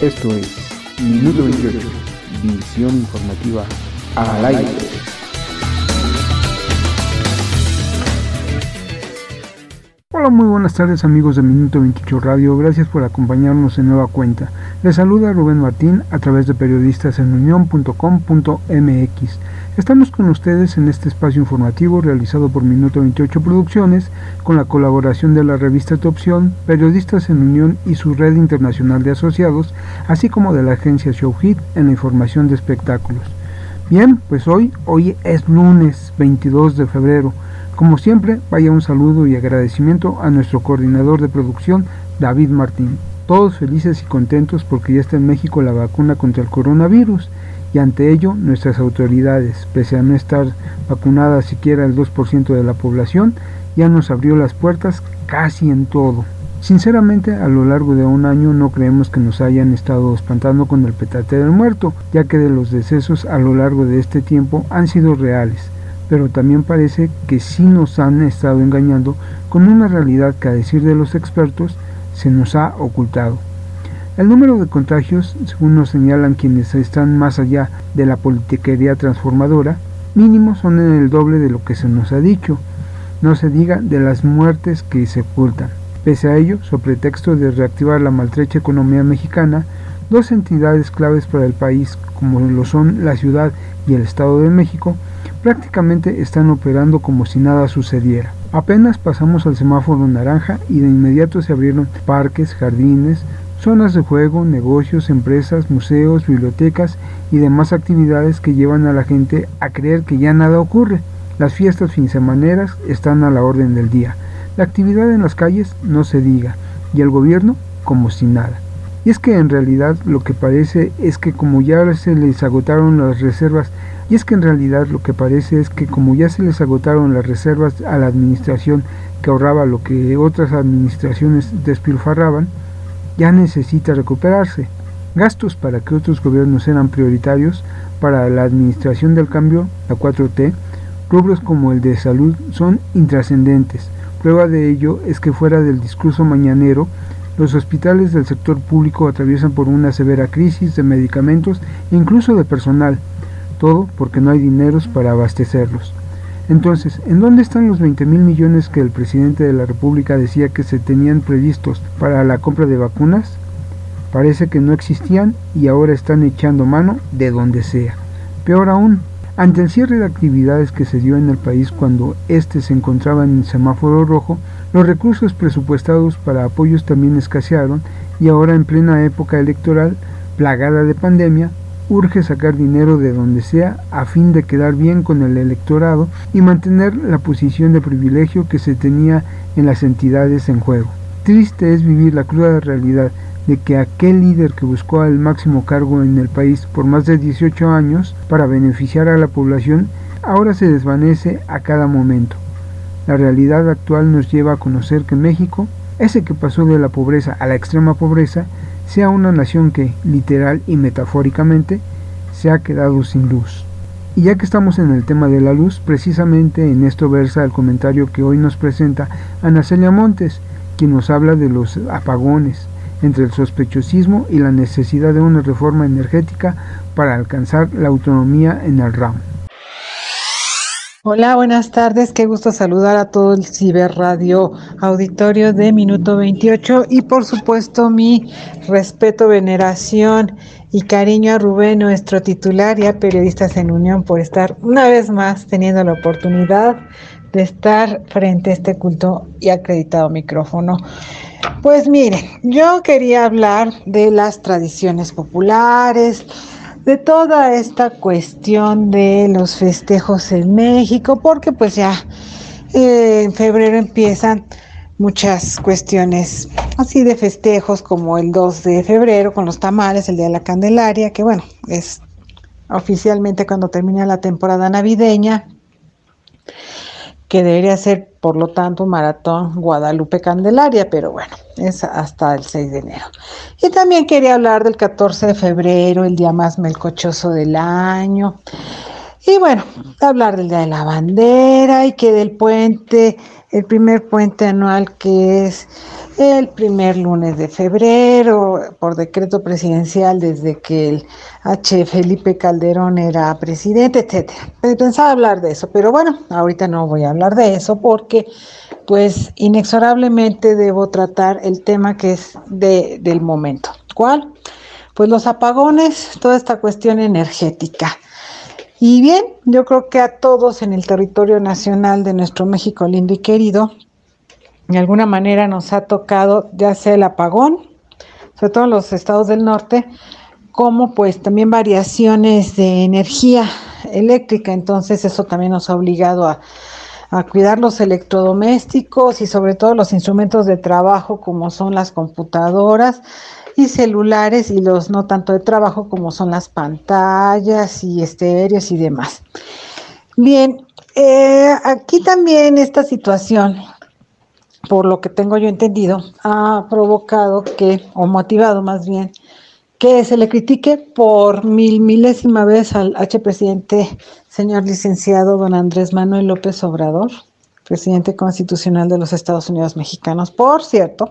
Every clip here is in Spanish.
Esto es Minuto 28, visión informativa al aire. Hola, muy buenas tardes amigos de Minuto 28 Radio, gracias por acompañarnos en nueva cuenta. Les saluda Rubén Martín a través de periodistasenunión.com.mx. Estamos con ustedes en este espacio informativo realizado por Minuto 28 Producciones con la colaboración de la revista Tu Opción, Periodistas en Unión y su red internacional de asociados, así como de la agencia Showhit en la información de espectáculos. Bien, pues hoy, hoy es lunes 22 de febrero. Como siempre, vaya un saludo y agradecimiento a nuestro coordinador de producción, David Martín. Todos felices y contentos porque ya está en México la vacuna contra el coronavirus y ante ello nuestras autoridades, pese a no estar vacunadas siquiera el 2% de la población, ya nos abrió las puertas casi en todo. Sinceramente, a lo largo de un año no creemos que nos hayan estado espantando con el petate del muerto, ya que de los decesos a lo largo de este tiempo han sido reales, pero también parece que sí nos han estado engañando con una realidad que a decir de los expertos se nos ha ocultado. El número de contagios, según nos señalan quienes están más allá de la politiquería transformadora, mínimo son en el doble de lo que se nos ha dicho. No se diga de las muertes que se ocultan. Pese a ello, sobre pretexto de reactivar la maltrecha economía mexicana, dos entidades claves para el país, como lo son la ciudad y el Estado de México, prácticamente están operando como si nada sucediera. Apenas pasamos al semáforo naranja y de inmediato se abrieron parques, jardines, zonas de juego, negocios, empresas, museos, bibliotecas y demás actividades que llevan a la gente a creer que ya nada ocurre. Las fiestas finsemaneras están a la orden del día. La actividad en las calles no se diga y el gobierno como si nada. Y es que en realidad lo que parece es que como ya se les agotaron las reservas, y es que en realidad lo que parece es que como ya se les agotaron las reservas a la administración que ahorraba lo que otras administraciones despilfarraban, ya necesita recuperarse. Gastos para que otros gobiernos eran prioritarios para la administración del cambio, la 4T, rubros como el de salud son intrascendentes. Prueba de ello es que fuera del discurso mañanero, los hospitales del sector público atraviesan por una severa crisis de medicamentos e incluso de personal, todo porque no hay dineros para abastecerlos. Entonces, ¿en dónde están los 20 mil millones que el presidente de la República decía que se tenían previstos para la compra de vacunas? Parece que no existían y ahora están echando mano de donde sea. Peor aún, ante el cierre de actividades que se dio en el país cuando éste se encontraba en semáforo rojo, los recursos presupuestados para apoyos también escasearon y ahora en plena época electoral, plagada de pandemia, urge sacar dinero de donde sea a fin de quedar bien con el electorado y mantener la posición de privilegio que se tenía en las entidades en juego. Triste es vivir la cruda realidad de que aquel líder que buscó el máximo cargo en el país por más de 18 años para beneficiar a la población ahora se desvanece a cada momento. La realidad actual nos lleva a conocer que México, ese que pasó de la pobreza a la extrema pobreza, sea una nación que, literal y metafóricamente, se ha quedado sin luz. Y ya que estamos en el tema de la luz, precisamente en esto versa el comentario que hoy nos presenta Ana Celia Montes, quien nos habla de los apagones, entre el sospechosismo y la necesidad de una reforma energética para alcanzar la autonomía en el ramo. Hola, buenas tardes. Qué gusto saludar a todo el Ciberradio Auditorio de Minuto 28 y por supuesto mi respeto, veneración y cariño a Rubén, nuestro titular y a Periodistas en Unión por estar una vez más teniendo la oportunidad de estar frente a este culto y acreditado micrófono. Pues miren, yo quería hablar de las tradiciones populares, de toda esta cuestión de los festejos en México, porque pues ya eh, en febrero empiezan muchas cuestiones así de festejos como el 2 de febrero con los tamales, el Día de la Candelaria, que bueno, es oficialmente cuando termina la temporada navideña, que debería ser por lo tanto maratón Guadalupe Candelaria, pero bueno, es hasta el 6 de enero. Y también quería hablar del 14 de febrero, el día más melcochoso del año. Y bueno, hablar del Día de la Bandera y que del puente, el primer puente anual que es el primer lunes de febrero, por decreto presidencial desde que el H. Felipe Calderón era presidente, etcétera. Pensaba hablar de eso, pero bueno, ahorita no voy a hablar de eso porque pues inexorablemente debo tratar el tema que es de, del momento. ¿Cuál? Pues los apagones, toda esta cuestión energética. Y bien, yo creo que a todos en el territorio nacional de nuestro México lindo y querido, de alguna manera nos ha tocado ya sea el apagón, sobre todo en los estados del norte, como pues también variaciones de energía eléctrica. Entonces eso también nos ha obligado a, a cuidar los electrodomésticos y sobre todo los instrumentos de trabajo como son las computadoras y celulares y los no tanto de trabajo como son las pantallas y estéreos y demás. Bien, eh, aquí también esta situación, por lo que tengo yo entendido, ha provocado que, o motivado más bien, que se le critique por mil milésima vez al H presidente, señor licenciado don Andrés Manuel López Obrador, presidente constitucional de los Estados Unidos mexicanos, por cierto,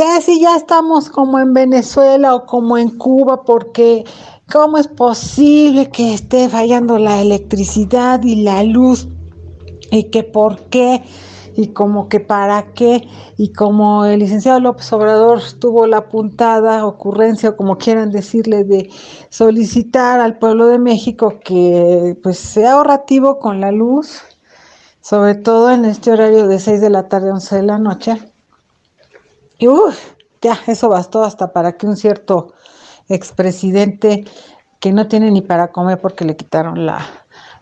que si ya estamos como en Venezuela o como en Cuba, porque ¿cómo es posible que esté fallando la electricidad y la luz? Y que por qué, y como que para qué, y como el licenciado López Obrador tuvo la puntada ocurrencia, o como quieran decirle, de solicitar al pueblo de México que pues sea ahorrativo con la luz, sobre todo en este horario de 6 de la tarde a 11 de la noche y uff, ya, eso bastó hasta para que un cierto expresidente que no tiene ni para comer porque le quitaron la,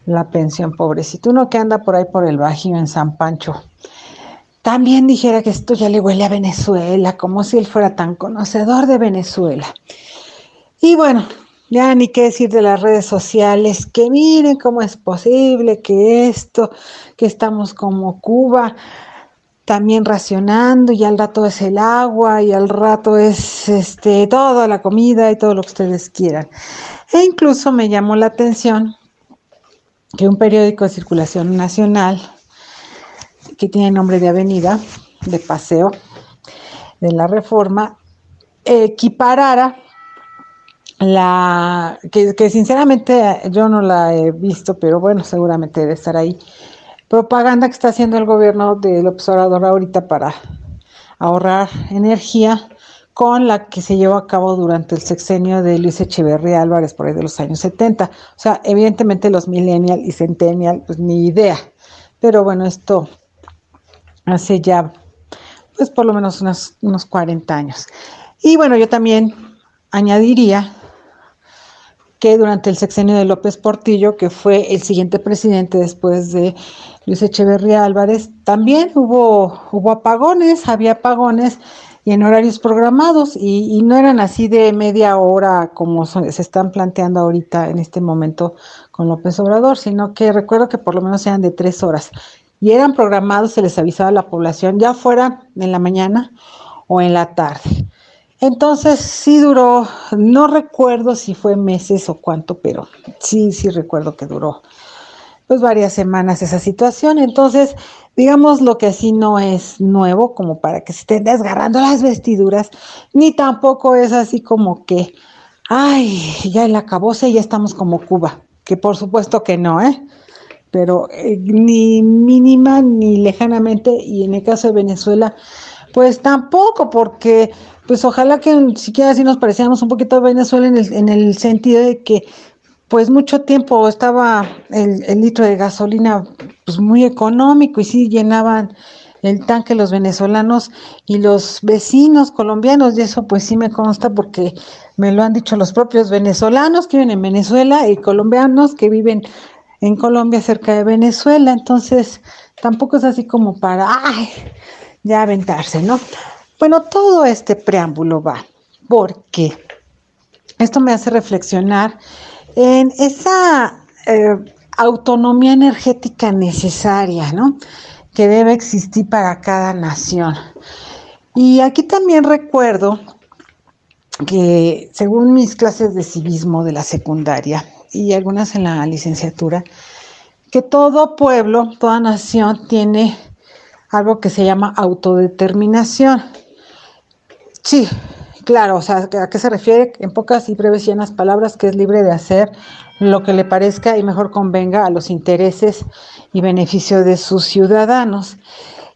la pensión, pobrecito, uno que anda por ahí por el Bajío en San Pancho, también dijera que esto ya le huele a Venezuela, como si él fuera tan conocedor de Venezuela. Y bueno, ya ni qué decir de las redes sociales, que miren cómo es posible que esto, que estamos como Cuba, también racionando y al rato es el agua y al rato es este toda la comida y todo lo que ustedes quieran. E incluso me llamó la atención que un periódico de circulación nacional que tiene nombre de avenida, de paseo, de la reforma, equiparara la que, que sinceramente yo no la he visto, pero bueno, seguramente debe estar ahí propaganda que está haciendo el gobierno del observador ahorita para ahorrar energía con la que se llevó a cabo durante el sexenio de Luis Echeverría Álvarez por ahí de los años 70. O sea, evidentemente los millennial y centennial, pues ni idea. Pero bueno, esto hace ya, pues por lo menos unos, unos 40 años. Y bueno, yo también añadiría que durante el sexenio de López Portillo, que fue el siguiente presidente después de Luis Echeverría Álvarez, también hubo, hubo apagones, había apagones y en horarios programados y, no eran así de media hora como se están planteando ahorita en este momento con López Obrador, sino que recuerdo que por lo menos eran de tres horas y eran programados, se les avisaba a la población, ya fuera en la mañana o en la tarde. Entonces sí duró, no recuerdo si fue meses o cuánto, pero sí, sí recuerdo que duró pues varias semanas esa situación. Entonces, digamos lo que así no es nuevo como para que se estén desgarrando las vestiduras, ni tampoco es así como que, ay, ya el acabose y ya estamos como Cuba, que por supuesto que no, ¿eh? Pero eh, ni mínima ni lejanamente, y en el caso de Venezuela, pues tampoco, porque pues ojalá que siquiera así nos pareciéramos un poquito a Venezuela en el, en el sentido de que pues mucho tiempo estaba el, litro de gasolina pues muy económico y sí llenaban el tanque los venezolanos y los vecinos colombianos. Y eso pues sí me consta porque me lo han dicho los propios venezolanos que viven en Venezuela y colombianos que viven en Colombia cerca de Venezuela. Entonces tampoco es así como para ay, ya aventarse no bueno, todo este preámbulo va porque esto me hace reflexionar en esa eh, autonomía energética necesaria, ¿no? Que debe existir para cada nación. Y aquí también recuerdo que según mis clases de civismo de la secundaria, y algunas en la licenciatura, que todo pueblo, toda nación tiene algo que se llama autodeterminación. Sí, claro, o sea, ¿a qué se refiere? En pocas y breves llenas palabras, que es libre de hacer lo que le parezca y mejor convenga a los intereses y beneficio de sus ciudadanos.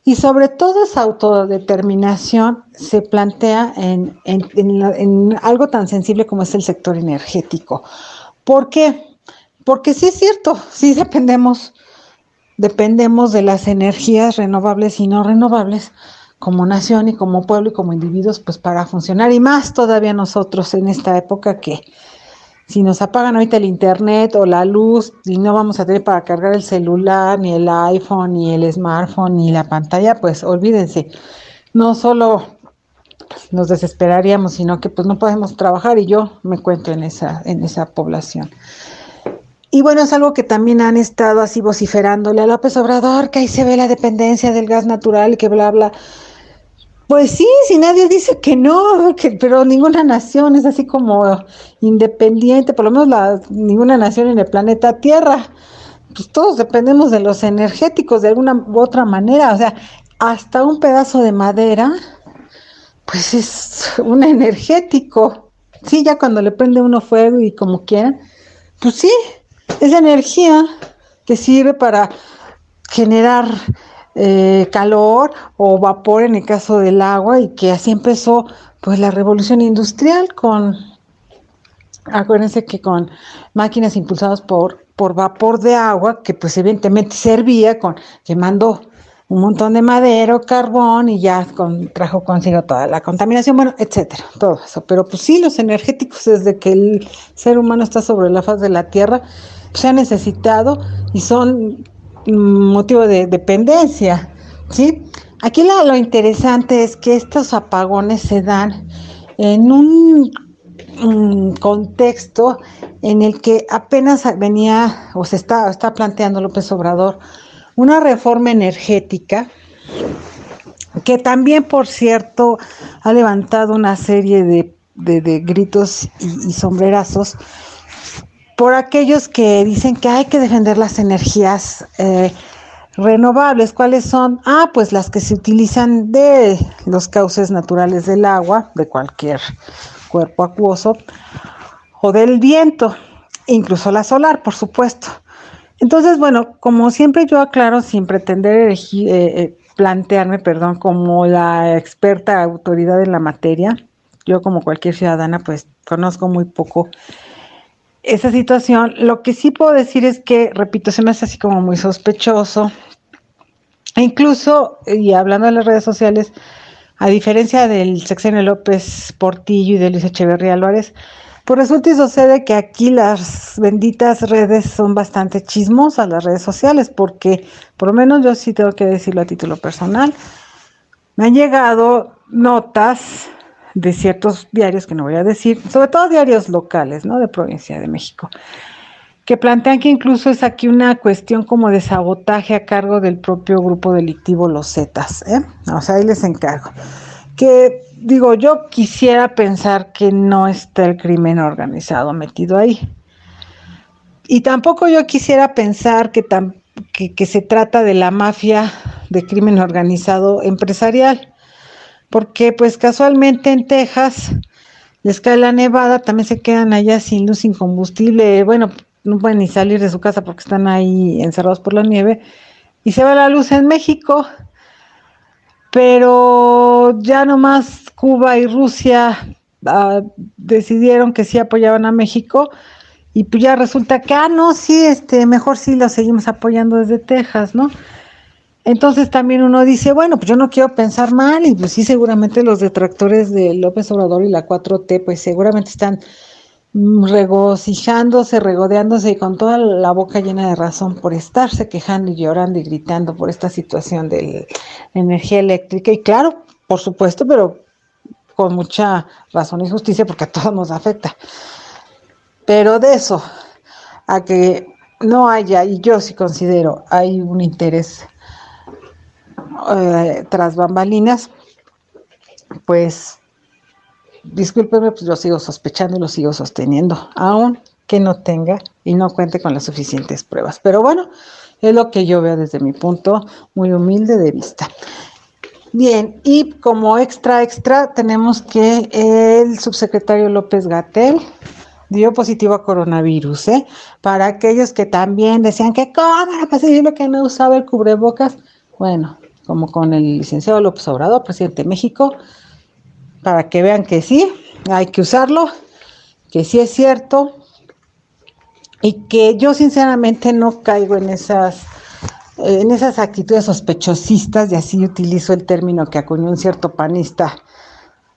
Y sobre todo esa autodeterminación se plantea en, en, algo tan sensible como es el sector energético. ¿Por qué? Porque sí es cierto, sí dependemos, dependemos de las energías renovables y no renovables como nación y como pueblo y como individuos, pues para funcionar. Y más todavía nosotros en esta época que si nos apagan ahorita el internet o la luz y no vamos a tener para cargar el celular, ni el iPhone, ni el smartphone, ni la pantalla, pues olvídense. No solo nos desesperaríamos, sino que pues no podemos trabajar y yo me cuento en esa, en esa población. Y bueno, es algo que también han estado así vociferándole a López Obrador, que ahí se ve la dependencia del gas natural y que bla, bla. Pues sí, si nadie dice que no, que, pero ninguna nación es así como independiente, por lo menos la, ninguna nación en el planeta Tierra. Pues todos dependemos de los energéticos de alguna u otra manera, o sea, hasta un pedazo de madera, pues es un energético. Sí, ya cuando le prende uno fuego y como quieran, pues sí, es energía que sirve para generar eh, calor o vapor en el caso del agua y que así empezó pues la revolución industrial con, acuérdense que con máquinas impulsadas por, por vapor de agua que pues evidentemente servía con quemando un montón de madera, carbón y ya con, trajo consigo toda la contaminación, bueno, etcétera, todo eso. Pero pues sí, los energéticos desde que el ser humano está sobre la faz de la Tierra se han necesitado y son motivo de dependencia, ¿sí? Aquí lo, interesante es que estos apagones se dan en un, contexto en el que apenas venía o se está, está planteando López Obrador una reforma energética que también, por cierto, ha levantado una serie de, gritos y, y sombrerazos por aquellos que dicen que hay que defender las energías eh, renovables. ¿Cuáles son? Ah, pues las que se utilizan de los cauces naturales del agua, de cualquier cuerpo acuoso, o del viento, incluso la solar, por supuesto. Entonces, bueno, como siempre yo aclaro, sin pretender eh, eh, plantearme, perdón, como la experta autoridad en la materia, yo como cualquier ciudadana, pues conozco muy poco esa situación. Lo que sí puedo decir es que, repito, se me hace así como muy sospechoso. E incluso, y hablando de las redes sociales, a diferencia del sexenio López Portillo y de Luis Echeverría Álvarez, pues resulta y sucede que aquí las benditas redes son bastante chismosas, las redes sociales, porque por lo menos yo sí tengo que decirlo a título personal, me han llegado notas de ciertos diarios que no voy a decir, sobre todo diarios locales, ¿no? De provincia de México, que plantean que incluso es aquí una cuestión como de sabotaje a cargo del propio grupo delictivo Los Zetas, ¿eh? O sea, ahí les encargo. Que digo, yo quisiera pensar que no está el crimen organizado metido ahí. Y tampoco yo quisiera pensar que, que se trata de la mafia de crimen organizado empresarial porque pues casualmente en Texas les cae la nevada, también se quedan allá sin luz, sin combustible, bueno, no pueden ni salir de su casa porque están ahí encerrados por la nieve, y se va la luz en México, pero ya nomás Cuba y Rusia ah, decidieron que sí apoyaban a México, y pues ya resulta que, ah, no, sí, este, mejor sí lo seguimos apoyando desde Texas, ¿no? Entonces también uno dice, bueno, pues yo no quiero pensar mal y pues sí, seguramente los detractores de López Obrador y la 4T, pues seguramente están mm, regocijándose, regodeándose y con toda la boca llena de razón por estarse quejando y llorando y gritando por esta situación de energía eléctrica. Y claro, por supuesto, pero con mucha razón y justicia porque a todos nos afecta. Pero de eso, a que no haya, y yo sí considero, hay un interés eh, tras bambalinas, pues discúlpeme, pues yo sigo sospechando y lo sigo sosteniendo, aun que no tenga y no cuente con las suficientes pruebas. Pero bueno, es lo que yo veo desde mi punto muy humilde de vista. Bien, y como extra, extra, tenemos que el subsecretario López Gatel dio positivo a coronavirus, ¿eh? Para aquellos que también decían que, ¿cómo era posible que no usaba el cubrebocas? Bueno, como con el licenciado López Obrador, presidente de México, para que vean que sí, hay que usarlo, que sí es cierto, y que yo sinceramente no caigo en esas en esas actitudes sospechosistas, y así utilizo el término que acuñó un cierto panista,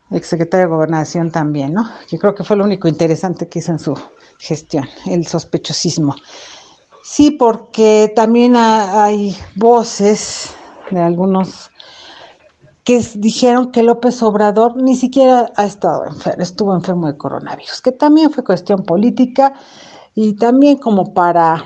exsecretario de Gobernación también, ¿no? Yo creo que fue lo único interesante que hizo en su gestión, el sospechosismo. Sí, porque también hay voces de algunos que dijeron que López Obrador ni siquiera ha estado enfermo, estuvo enfermo de coronavirus, que también fue cuestión política y también como para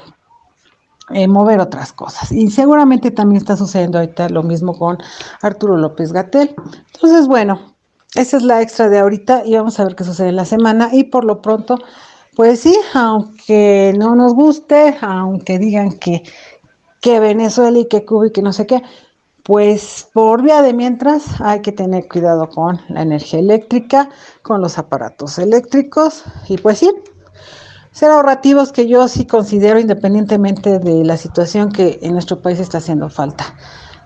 eh, mover otras cosas. Y seguramente también está sucediendo ahorita lo mismo con Arturo López Gatel. Entonces, bueno, esa es la extra de ahorita y vamos a ver qué sucede en la semana. Y por lo pronto, pues sí, aunque no nos guste, aunque digan que, que Venezuela y que Cuba y que no sé qué, pues por vía de mientras hay que tener cuidado con la energía eléctrica, con los aparatos eléctricos y pues sí, ser ahorrativos que yo sí considero independientemente de la situación que en nuestro país está haciendo falta.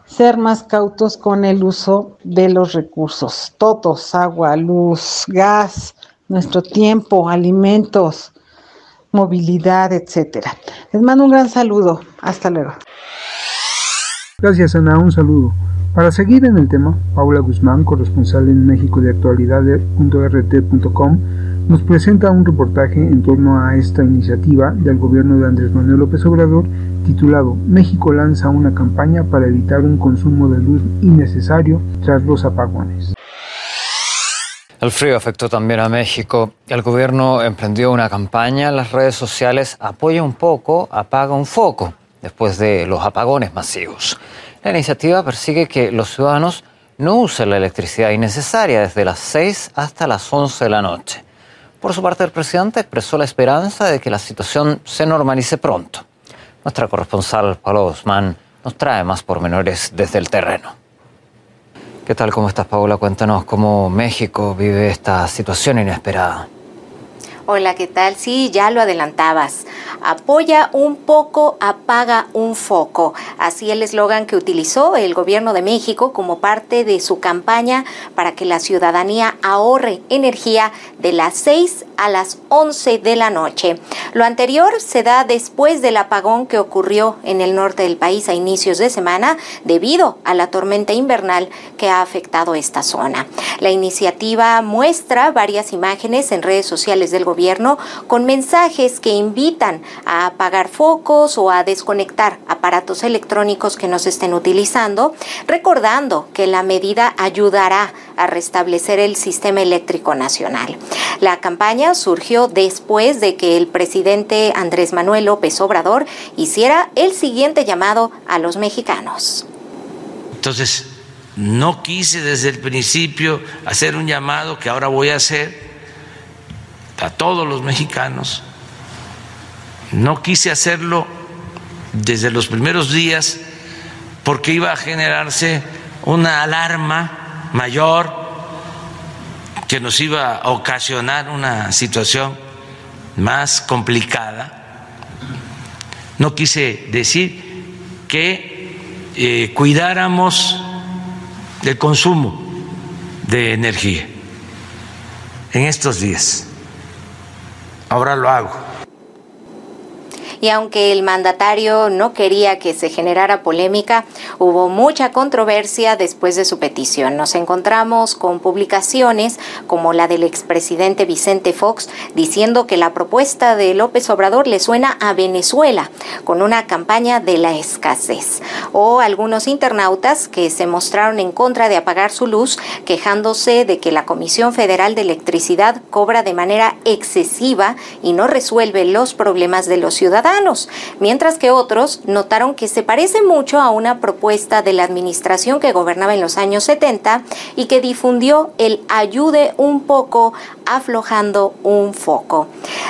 Ser más cautos con el uso de los recursos, todos, agua, luz, gas, nuestro tiempo, alimentos, movilidad, etcétera. Les mando un gran saludo. Hasta luego. Gracias, Ana. Un saludo. Para seguir en el tema, Paula Guzmán, corresponsal en México de actualidad.rt.com, nos presenta un reportaje en torno a esta iniciativa del gobierno de Andrés Manuel López Obrador titulado México lanza una campaña para evitar un consumo de luz innecesario tras los apagones. El frío afectó también a México. El gobierno emprendió una campaña en las redes sociales Apoya un poco, apaga un foco, después de los apagones masivos. La iniciativa persigue que los ciudadanos no usen la electricidad innecesaria desde las 6 hasta las 11 de la noche. Por su parte, el presidente expresó la esperanza de que la situación se normalice pronto. Nuestra corresponsal, Pablo Guzmán, nos trae más pormenores desde el terreno. ¿Qué tal? ¿Cómo estás, Paula? Cuéntanos cómo México vive esta situación inesperada. Hola, ¿qué tal? Sí, ya lo adelantabas. Apoya un poco, apaga un foco. Así el eslogan que utilizó el gobierno de México como parte de su campaña para que la ciudadanía ahorre energía de las 6 a las 11 de la noche. Lo anterior se da después del apagón que ocurrió en el norte del país a inicios de semana debido a la tormenta invernal que ha afectado esta zona. La iniciativa muestra varias imágenes en redes sociales del gobierno con mensajes que invitan a apagar focos o a desconectar aparatos electrónicos que no se estén utilizando, recordando que la medida ayudará a restablecer el sistema eléctrico nacional. La campaña surgió después de que el presidente Andrés Manuel López Obrador hiciera el siguiente llamado a los mexicanos. Entonces, no quise desde el principio hacer un llamado que ahora voy a hacer a todos los mexicanos. No quise hacerlo desde los primeros días porque iba a generarse una alarma mayor que nos iba a ocasionar una situación más complicada. No quise decir que eh, cuidáramos del consumo de energía en estos días. Ahora lo hago y aunque el mandatario no quería que se generara polémica, hubo mucha controversia después de su petición. Nos encontramos con publicaciones como la del expresidente Vicente Fox diciendo que la propuesta de López Obrador le suena a Venezuela con una campaña de la escasez. O algunos internautas que se mostraron en contra de apagar su luz quejándose de que la Comisión Federal de Electricidad cobra de manera excesiva y no resuelve los problemas de los ciudadanos mientras que otros notaron que se parece mucho a una propuesta de la administración que gobernaba en los años 70 y que difundió el ayude un poco, aflojando un foco.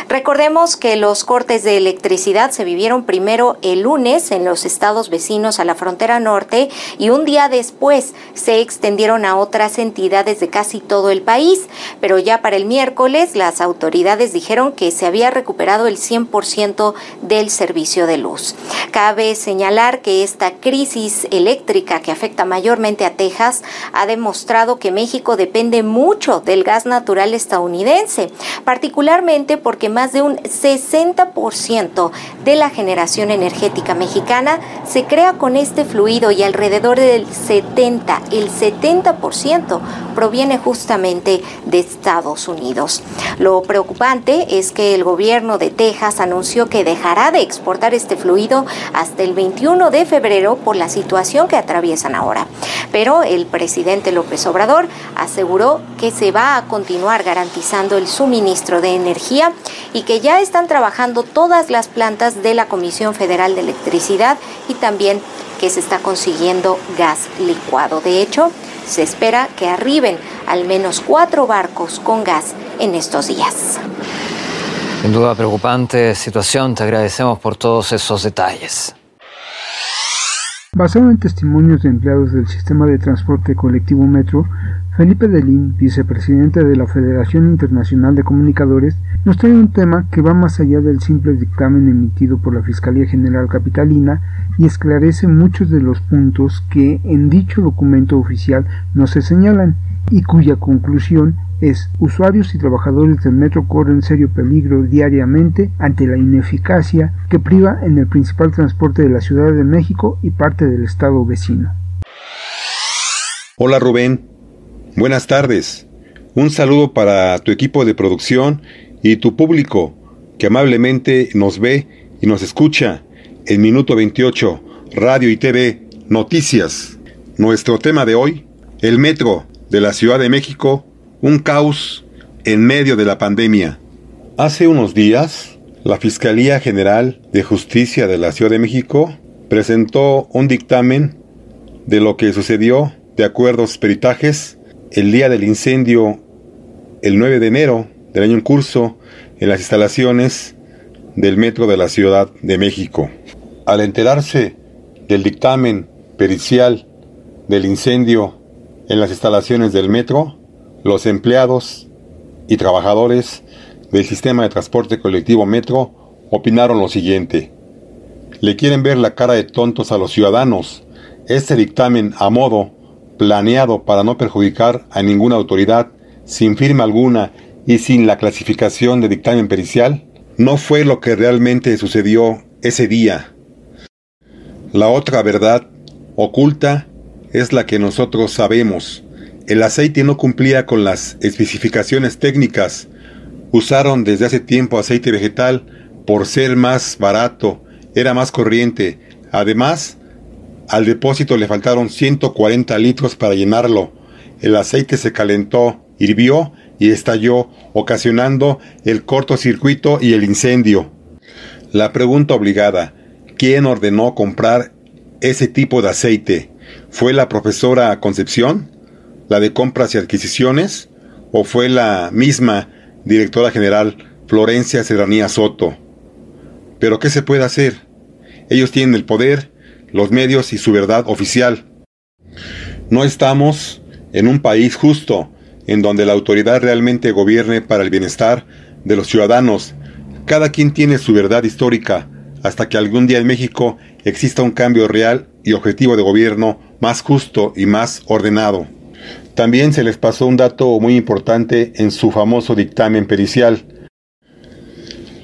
Recordemos que los cortes de electricidad se vivieron primero el lunes en los estados vecinos a la frontera norte y un día después se extendieron a otras entidades de casi todo el país, pero ya para el miércoles las autoridades dijeron que se había recuperado el 100% del servicio de luz. Cabe señalar que esta crisis eléctrica que afecta mayormente a Texas ha demostrado que México depende mucho del gas natural estadounidense, particularmente porque más de un 60% de la generación energética mexicana se crea con este fluido y alrededor del 70, el 70% proviene justamente de Estados Unidos. Lo preocupante es que el gobierno de Texas anunció que de exportar este fluido hasta el 21 de febrero por la situación que atraviesan ahora. Pero el presidente López Obrador aseguró que se va a continuar garantizando el suministro de energía y que ya están trabajando todas las plantas de la Comisión Federal de Electricidad y también que se está consiguiendo gas licuado. De hecho, se espera que arriben al menos cuatro barcos con gas en estos días. Sin duda preocupante situación, te agradecemos por todos esos detalles. Basado en testimonios de empleados del sistema de transporte colectivo Metro, Felipe Delín, vicepresidente de la Federación Internacional de Comunicadores, nos trae un tema que va más allá del simple dictamen emitido por la Fiscalía General Capitalina y esclarece muchos de los puntos que en dicho documento oficial no se señalan y cuya conclusión es usuarios y trabajadores del metro corren serio peligro diariamente ante la ineficacia que priva en el principal transporte de la Ciudad de México y parte del estado vecino. Hola Rubén, buenas tardes. Un saludo para tu equipo de producción y tu público que amablemente nos ve y nos escucha en Minuto 28, Radio y TV, Noticias. Nuestro tema de hoy, el metro de la Ciudad de México un caos en medio de la pandemia. Hace unos días, la Fiscalía General de Justicia de la Ciudad de México presentó un dictamen de lo que sucedió de acuerdo a sus peritajes el día del incendio el 9 de enero del año en curso en las instalaciones del Metro de la Ciudad de México. Al enterarse del dictamen pericial del incendio en las instalaciones del metro, los empleados y trabajadores del sistema de transporte colectivo Metro opinaron lo siguiente. Le quieren ver la cara de tontos a los ciudadanos. Este dictamen a modo, planeado para no perjudicar a ninguna autoridad, sin firma alguna y sin la clasificación de dictamen pericial, no fue lo que realmente sucedió ese día. La otra verdad oculta es la que nosotros sabemos, el aceite no cumplía con las especificaciones técnicas. Usaron desde hace tiempo aceite vegetal por ser más barato, era más corriente. Además, al depósito le faltaron 140 litros para llenarlo. El aceite se calentó, hirvió y estalló, ocasionando el cortocircuito y el incendio. La pregunta obligada, ¿quién ordenó comprar ese tipo de aceite? ¿Fue la profesora Concepción? la de compras y adquisiciones, o fue la misma directora general Florencia Serranía Soto. Pero ¿qué se puede hacer? Ellos tienen el poder, los medios y su verdad oficial. No estamos en un país justo, en donde la autoridad realmente gobierne para el bienestar de los ciudadanos. Cada quien tiene su verdad histórica, hasta que algún día en México exista un cambio real y objetivo de gobierno más justo y más ordenado. También se les pasó un dato muy importante en su famoso dictamen pericial.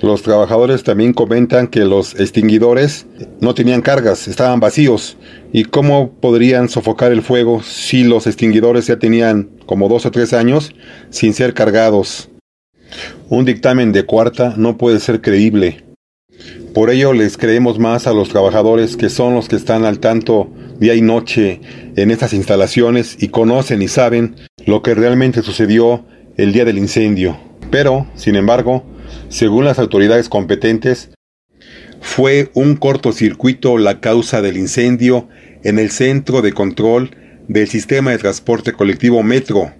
Los trabajadores también comentan que los extinguidores no tenían cargas, estaban vacíos. ¿Y cómo podrían sofocar el fuego si los extinguidores ya tenían como dos o tres años sin ser cargados? Un dictamen de cuarta no puede ser creíble. Por ello les creemos más a los trabajadores que son los que están al tanto día y noche en estas instalaciones y conocen y saben lo que realmente sucedió el día del incendio. Pero, sin embargo, según las autoridades competentes, fue un cortocircuito la causa del incendio en el centro de control del sistema de transporte colectivo Metro.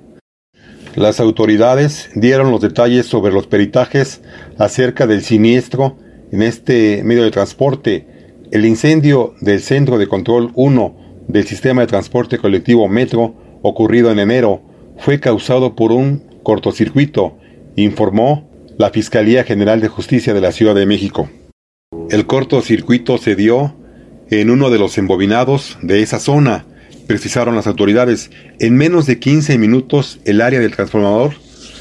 Las autoridades dieron los detalles sobre los peritajes acerca del siniestro en este medio de transporte. El incendio del Centro de Control 1 del Sistema de Transporte Colectivo Metro, ocurrido en enero, fue causado por un cortocircuito, informó la Fiscalía General de Justicia de la Ciudad de México. El cortocircuito se dio en uno de los embobinados de esa zona, precisaron las autoridades. En menos de 15 minutos el área del transformador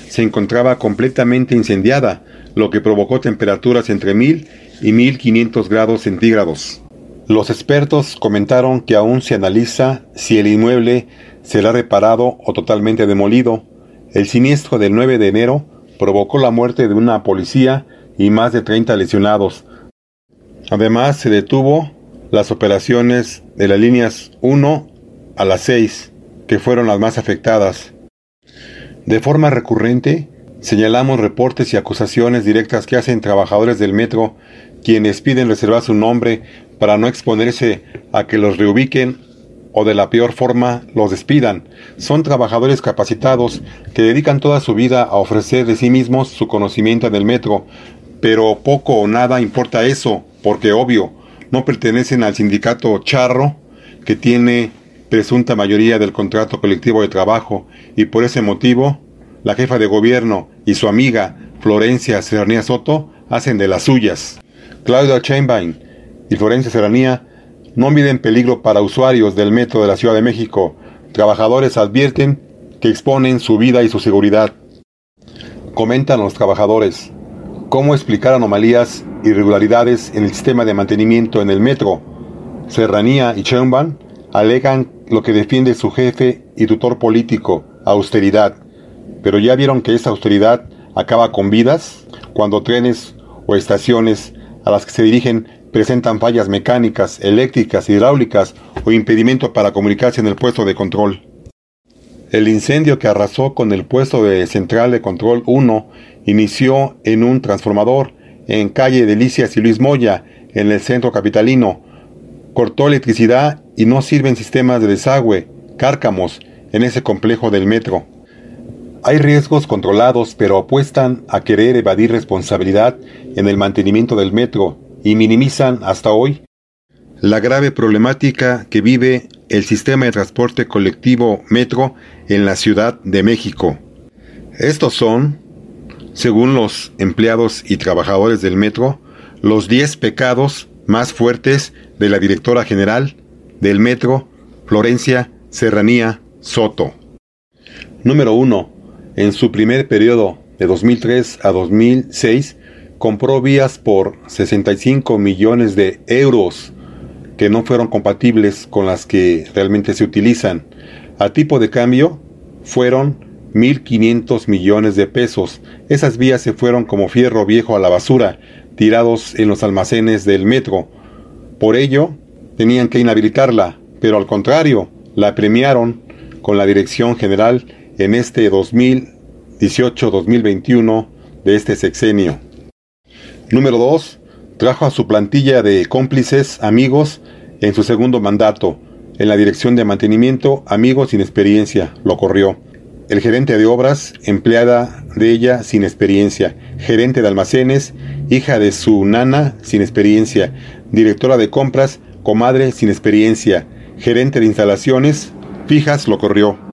se encontraba completamente incendiada, lo que provocó temperaturas entre 1000 y 1500 grados centígrados. Los expertos comentaron que aún se analiza si el inmueble será reparado o totalmente demolido. El siniestro del 9 de enero provocó la muerte de una policía y más de 30 lesionados. Además, se detuvo las operaciones de las líneas 1 a las 6, que fueron las más afectadas. De forma recurrente, señalamos reportes y acusaciones directas que hacen trabajadores del metro quienes piden reservar su nombre para no exponerse a que los reubiquen o de la peor forma los despidan. Son trabajadores capacitados que dedican toda su vida a ofrecer de sí mismos su conocimiento en el metro, pero poco o nada importa eso, porque obvio, no pertenecen al sindicato charro que tiene presunta mayoría del contrato colectivo de trabajo y por ese motivo la jefa de gobierno y su amiga Florencia Serranía Soto hacen de las suyas. Claudia Chainbain y Florencia Serranía no miden peligro para usuarios del metro de la Ciudad de México. Trabajadores advierten que exponen su vida y su seguridad. Comentan los trabajadores cómo explicar anomalías, irregularidades en el sistema de mantenimiento en el metro. Serranía y Chainbain alegan lo que defiende su jefe y tutor político, austeridad. Pero ya vieron que esa austeridad acaba con vidas cuando trenes o estaciones a las que se dirigen presentan fallas mecánicas, eléctricas, hidráulicas o impedimento para comunicarse en el puesto de control. El incendio que arrasó con el puesto de central de control 1 inició en un transformador en calle Delicias y Luis Moya, en el centro capitalino. Cortó electricidad y no sirven sistemas de desagüe, cárcamos, en ese complejo del metro. Hay riesgos controlados, pero apuestan a querer evadir responsabilidad en el mantenimiento del metro y minimizan hasta hoy la grave problemática que vive el sistema de transporte colectivo metro en la Ciudad de México. Estos son, según los empleados y trabajadores del metro, los 10 pecados más fuertes de la directora general del Metro Florencia Serranía Soto. Número 1. En su primer periodo de 2003 a 2006 compró vías por 65 millones de euros que no fueron compatibles con las que realmente se utilizan. A tipo de cambio fueron 1.500 millones de pesos. Esas vías se fueron como fierro viejo a la basura, tirados en los almacenes del metro. Por ello, tenían que inhabilitarla, pero al contrario, la premiaron con la dirección general en este 2018-2021 de este sexenio. Número 2. Trajo a su plantilla de cómplices amigos en su segundo mandato. En la dirección de mantenimiento, amigos sin experiencia, lo corrió. El gerente de obras, empleada de ella sin experiencia. Gerente de almacenes, hija de su nana sin experiencia. Directora de compras, comadre sin experiencia, gerente de instalaciones, fijas lo corrió.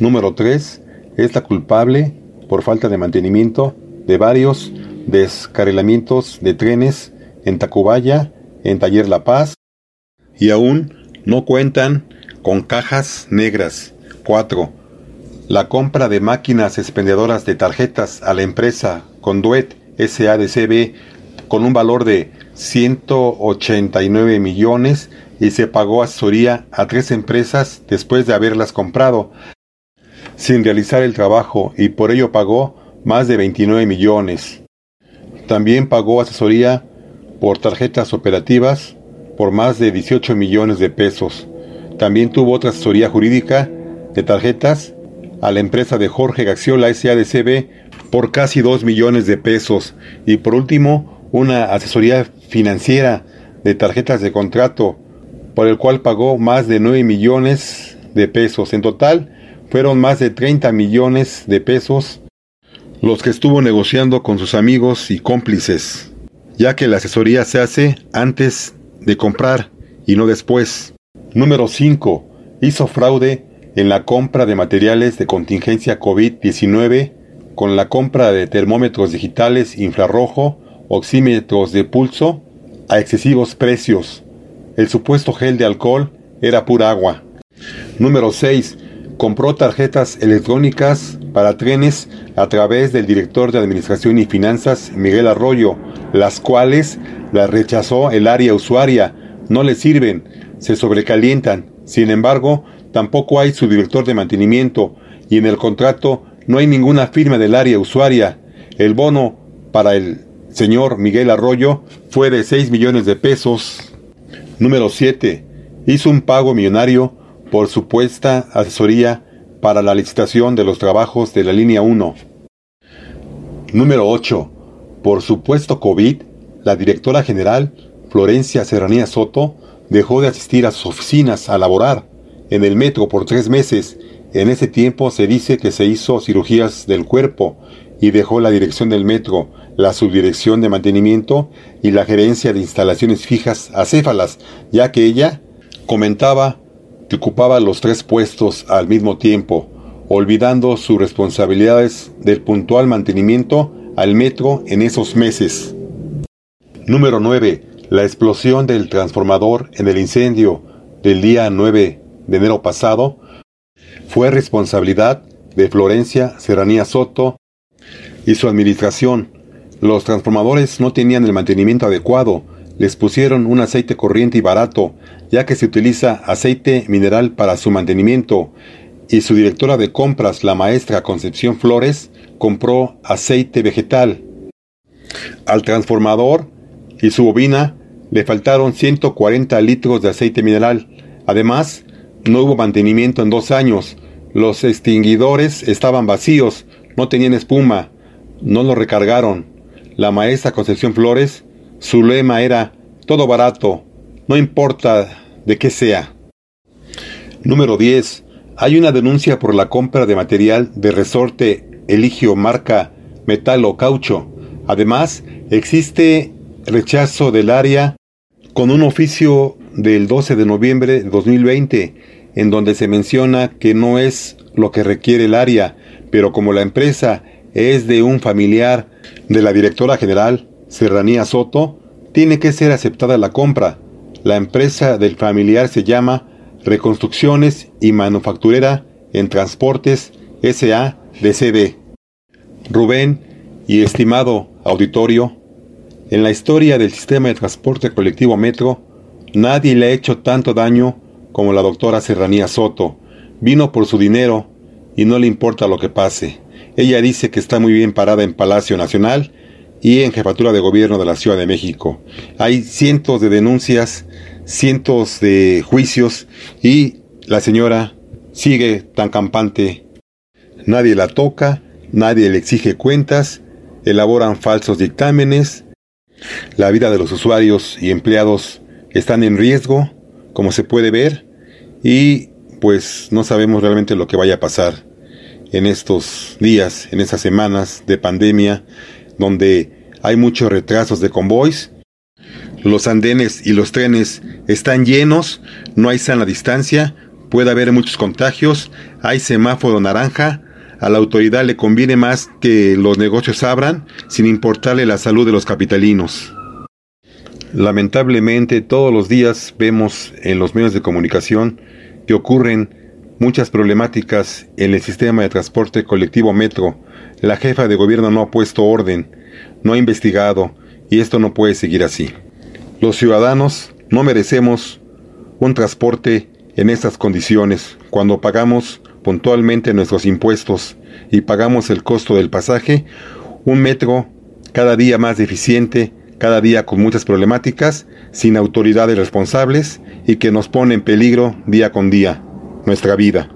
Número 3. Es la culpable por falta de mantenimiento de varios descarrilamientos de trenes en Tacubaya, en Taller La Paz, y aún no cuentan con cajas negras. 4. La compra de máquinas expendedoras de tarjetas a la empresa Conduet SADCB con un valor de 189 millones y se pagó asesoría a tres empresas después de haberlas comprado, sin realizar el trabajo y por ello pagó más de 29 millones. También pagó asesoría por tarjetas operativas por más de 18 millones de pesos. También tuvo otra asesoría jurídica de tarjetas a la empresa de Jorge Gaxiola SADCB por casi 2 millones de pesos. Y por último, una asesoría financiera de tarjetas de contrato por el cual pagó más de 9 millones de pesos. En total fueron más de 30 millones de pesos los que estuvo negociando con sus amigos y cómplices, ya que la asesoría se hace antes de comprar y no después. Número 5. Hizo fraude en la compra de materiales de contingencia COVID-19 con la compra de termómetros digitales infrarrojo, oxímetros de pulso a excesivos precios. El supuesto gel de alcohol era pura agua. Número 6. Compró tarjetas electrónicas para trenes a través del director de Administración y Finanzas, Miguel Arroyo, las cuales las rechazó el área usuaria. No le sirven, se sobrecalientan. Sin embargo, tampoco hay su director de mantenimiento y en el contrato no hay ninguna firma del área usuaria. El bono para el señor Miguel Arroyo fue de 6 millones de pesos. Número 7. Hizo un pago millonario por supuesta asesoría para la licitación de los trabajos de la línea 1. Número 8. Por supuesto COVID, la directora general, Florencia Serranía Soto, dejó de asistir a sus oficinas a laborar en el metro por tres meses. En ese tiempo se dice que se hizo cirugías del cuerpo y dejó la dirección del metro, la subdirección de mantenimiento y la gerencia de instalaciones fijas acéfalas, ya que ella comentaba que ocupaba los tres puestos al mismo tiempo, olvidando sus responsabilidades del puntual mantenimiento al metro en esos meses. Número 9. La explosión del transformador en el incendio del día 9 de enero pasado fue responsabilidad de Florencia Serranía Soto y su administración. Los transformadores no tenían el mantenimiento adecuado, les pusieron un aceite corriente y barato, ya que se utiliza aceite mineral para su mantenimiento, y su directora de compras, la maestra Concepción Flores, compró aceite vegetal. Al transformador y su bobina le faltaron 140 litros de aceite mineral. Además, no hubo mantenimiento en dos años. Los extinguidores estaban vacíos, no tenían espuma, no lo recargaron. La maestra Concepción Flores su lema era, todo barato, no importa de qué sea. Número 10. Hay una denuncia por la compra de material de resorte Eligio marca metal o caucho. Además, existe rechazo del área con un oficio del 12 de noviembre de 2020 en donde se menciona que no es lo que requiere el área, pero como la empresa es de un familiar de la directora general, Serranía Soto, tiene que ser aceptada la compra. La empresa del familiar se llama Reconstrucciones y Manufacturera en Transportes S.A.D.C.D. Rubén y estimado auditorio, en la historia del sistema de transporte colectivo Metro, nadie le ha hecho tanto daño como la doctora Serranía Soto. Vino por su dinero y no le importa lo que pase. Ella dice que está muy bien parada en Palacio Nacional y en jefatura de gobierno de la Ciudad de México. Hay cientos de denuncias, cientos de juicios y la señora sigue tan campante. Nadie la toca, nadie le exige cuentas, elaboran falsos dictámenes. La vida de los usuarios y empleados están en riesgo, como se puede ver, y pues no sabemos realmente lo que vaya a pasar en estos días, en estas semanas de pandemia, donde hay muchos retrasos de convoys, los andenes y los trenes están llenos, no hay sana distancia, puede haber muchos contagios, hay semáforo naranja, a la autoridad le conviene más que los negocios abran sin importarle la salud de los capitalinos. Lamentablemente todos los días vemos en los medios de comunicación que ocurren muchas problemáticas en el sistema de transporte colectivo metro. La jefa de gobierno no ha puesto orden, no ha investigado y esto no puede seguir así. Los ciudadanos no merecemos un transporte en estas condiciones cuando pagamos puntualmente nuestros impuestos y pagamos el costo del pasaje, un metro cada día más deficiente, cada día con muchas problemáticas, sin autoridades responsables y que nos pone en peligro día con día nuestra vida.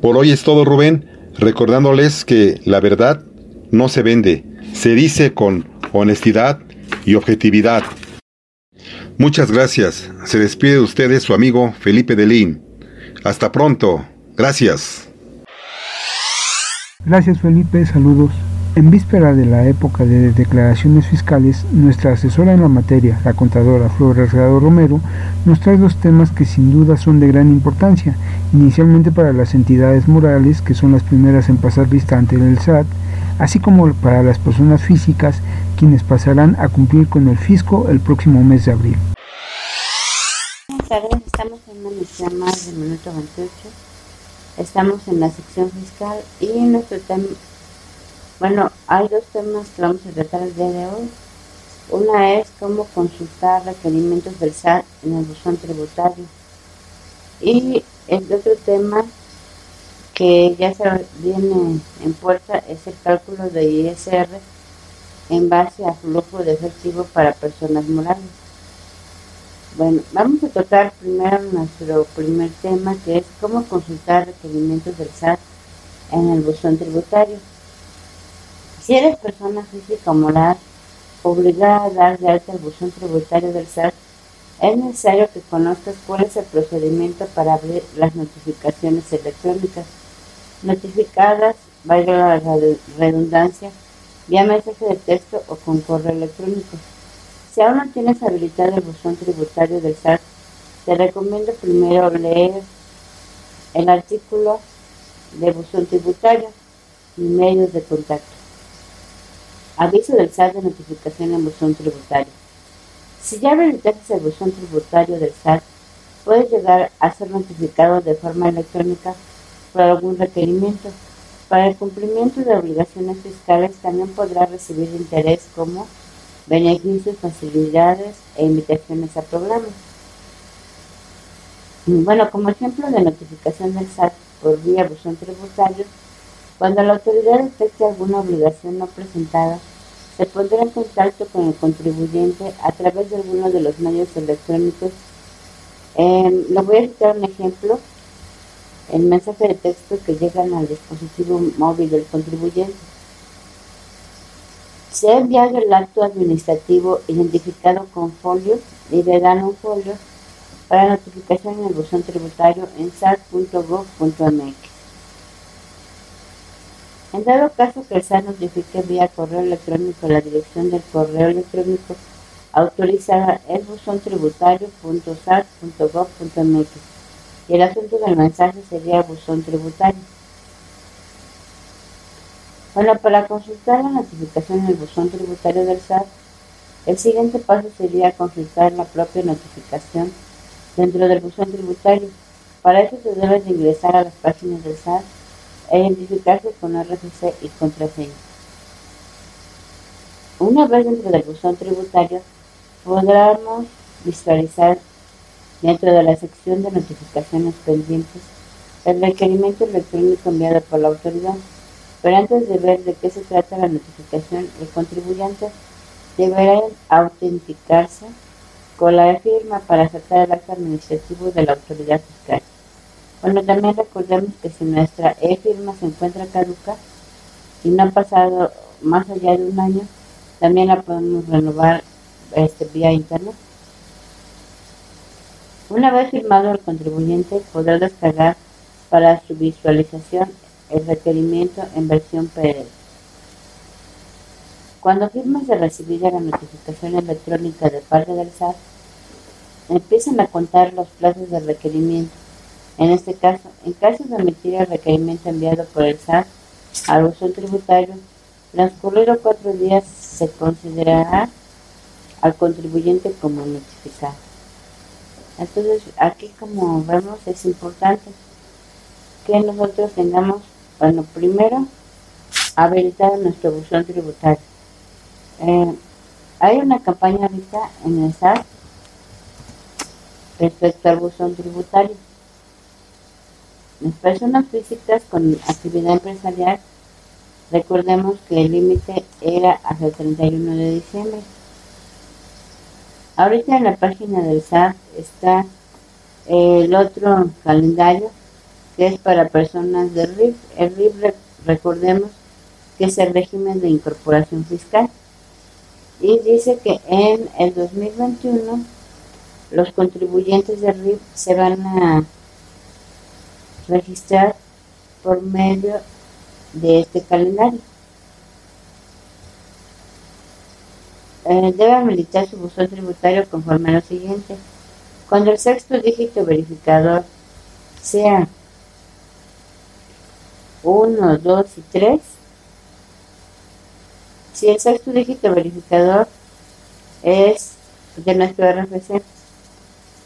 Por hoy es todo Rubén, recordándoles que la verdad no se vende, se dice con honestidad y objetividad. Muchas gracias. Se despide de ustedes su amigo Felipe Delín. Hasta pronto. Gracias. Gracias Felipe, saludos. En víspera de la época de declaraciones fiscales, nuestra asesora en la materia, la contadora Flor Herrado Romero, nos trae dos temas que sin duda son de gran importancia, inicialmente para las entidades morales, que son las primeras en pasar vista ante el SAT, así como para las personas físicas, quienes pasarán a cumplir con el fisco el próximo mes de abril. Buenas tardes, estamos en una misión más del minuto 28. Estamos en la sección fiscal y nuestro tema bueno, hay dos temas que vamos a tratar el día de hoy. Una es cómo consultar requerimientos del SAT en el buzón tributario. Y el otro tema que ya se viene en puerta es el cálculo de ISR en base a flujo de efectivo para personas morales. Bueno, vamos a tocar primero nuestro primer tema que es cómo consultar requerimientos del SAT en el buzón tributario. Si eres persona física o moral obligada a dar de alta el buzón tributario del SAT, es necesario que conozcas cuál es el procedimiento para abrir las notificaciones electrónicas notificadas, valga la redundancia, vía mensaje de texto o con correo electrónico. Si aún no tienes habilitado el buzón tributario del SAT, te recomiendo primero leer el artículo de buzón tributario y medios de contacto. Aviso del SAT de notificación en buzón tributario. Si ya habilitaste el buzón tributario del SAT, puedes llegar a ser notificado de forma electrónica por algún requerimiento. Para el cumplimiento de obligaciones fiscales también podrás recibir interés como beneficios, facilidades e invitaciones a programas. Bueno, como ejemplo de notificación del SAT por vía buzón tributario, cuando la autoridad detecte alguna obligación no presentada, se pondrá en contacto con el contribuyente a través de alguno de los medios electrónicos. Eh, le voy a citar un ejemplo, el mensaje de texto que llegan al dispositivo móvil del contribuyente. Se ha enviado el acto administrativo identificado con folio dan un folio para notificación en el buzón tributario en sat.gov.mx. En dado caso que el SAT notifique vía correo electrónico la dirección del correo electrónico autorizada es buzón tributario.sat.gov.mx y el asunto del mensaje sería buzón tributario. Bueno, para consultar la notificación en el buzón tributario del SAT, el siguiente paso sería consultar la propia notificación dentro del buzón tributario. Para eso se debe de ingresar a las páginas del SAT e identificarse con RFC y contraseña. Una vez dentro del buzón tributario, podremos visualizar dentro de la sección de notificaciones pendientes el requerimiento electrónico enviado por la autoridad. Pero antes de ver de qué se trata la notificación, el contribuyente deberá autenticarse con la firma para aceptar el acto administrativo de la autoridad fiscal. Bueno, también recordemos que si nuestra e-firma se encuentra caduca y no ha pasado más allá de un año, también la podemos renovar este, vía internet. Una vez firmado el contribuyente podrá descargar para su visualización el requerimiento en versión PDF. Cuando firmes de recibir la notificación electrónica de parte del SAT, empiezan a contar los plazos de requerimiento en este caso, en caso de omitir el requerimiento enviado por el SAT al uso tributario, transcurridos cuatro días se considerará al contribuyente como notificado. Entonces, aquí como vemos es importante que nosotros tengamos, bueno, primero, habilitado nuestro buzón tributario. Eh, hay una campaña ahorita en el SAT respecto al buzón tributario las personas físicas con actividad empresarial, recordemos que el límite era hasta el 31 de diciembre. Ahorita en la página del SAT está el otro calendario que es para personas de RIF. El RIF, recordemos que es el régimen de incorporación fiscal. Y dice que en el 2021 los contribuyentes de RIF se van a registrar por medio de este calendario. Eh, debe habilitar su buzón tributario conforme a lo siguiente. Cuando el sexto dígito verificador sea 1, 2 y 3, si el sexto dígito verificador es de nuestro RFC,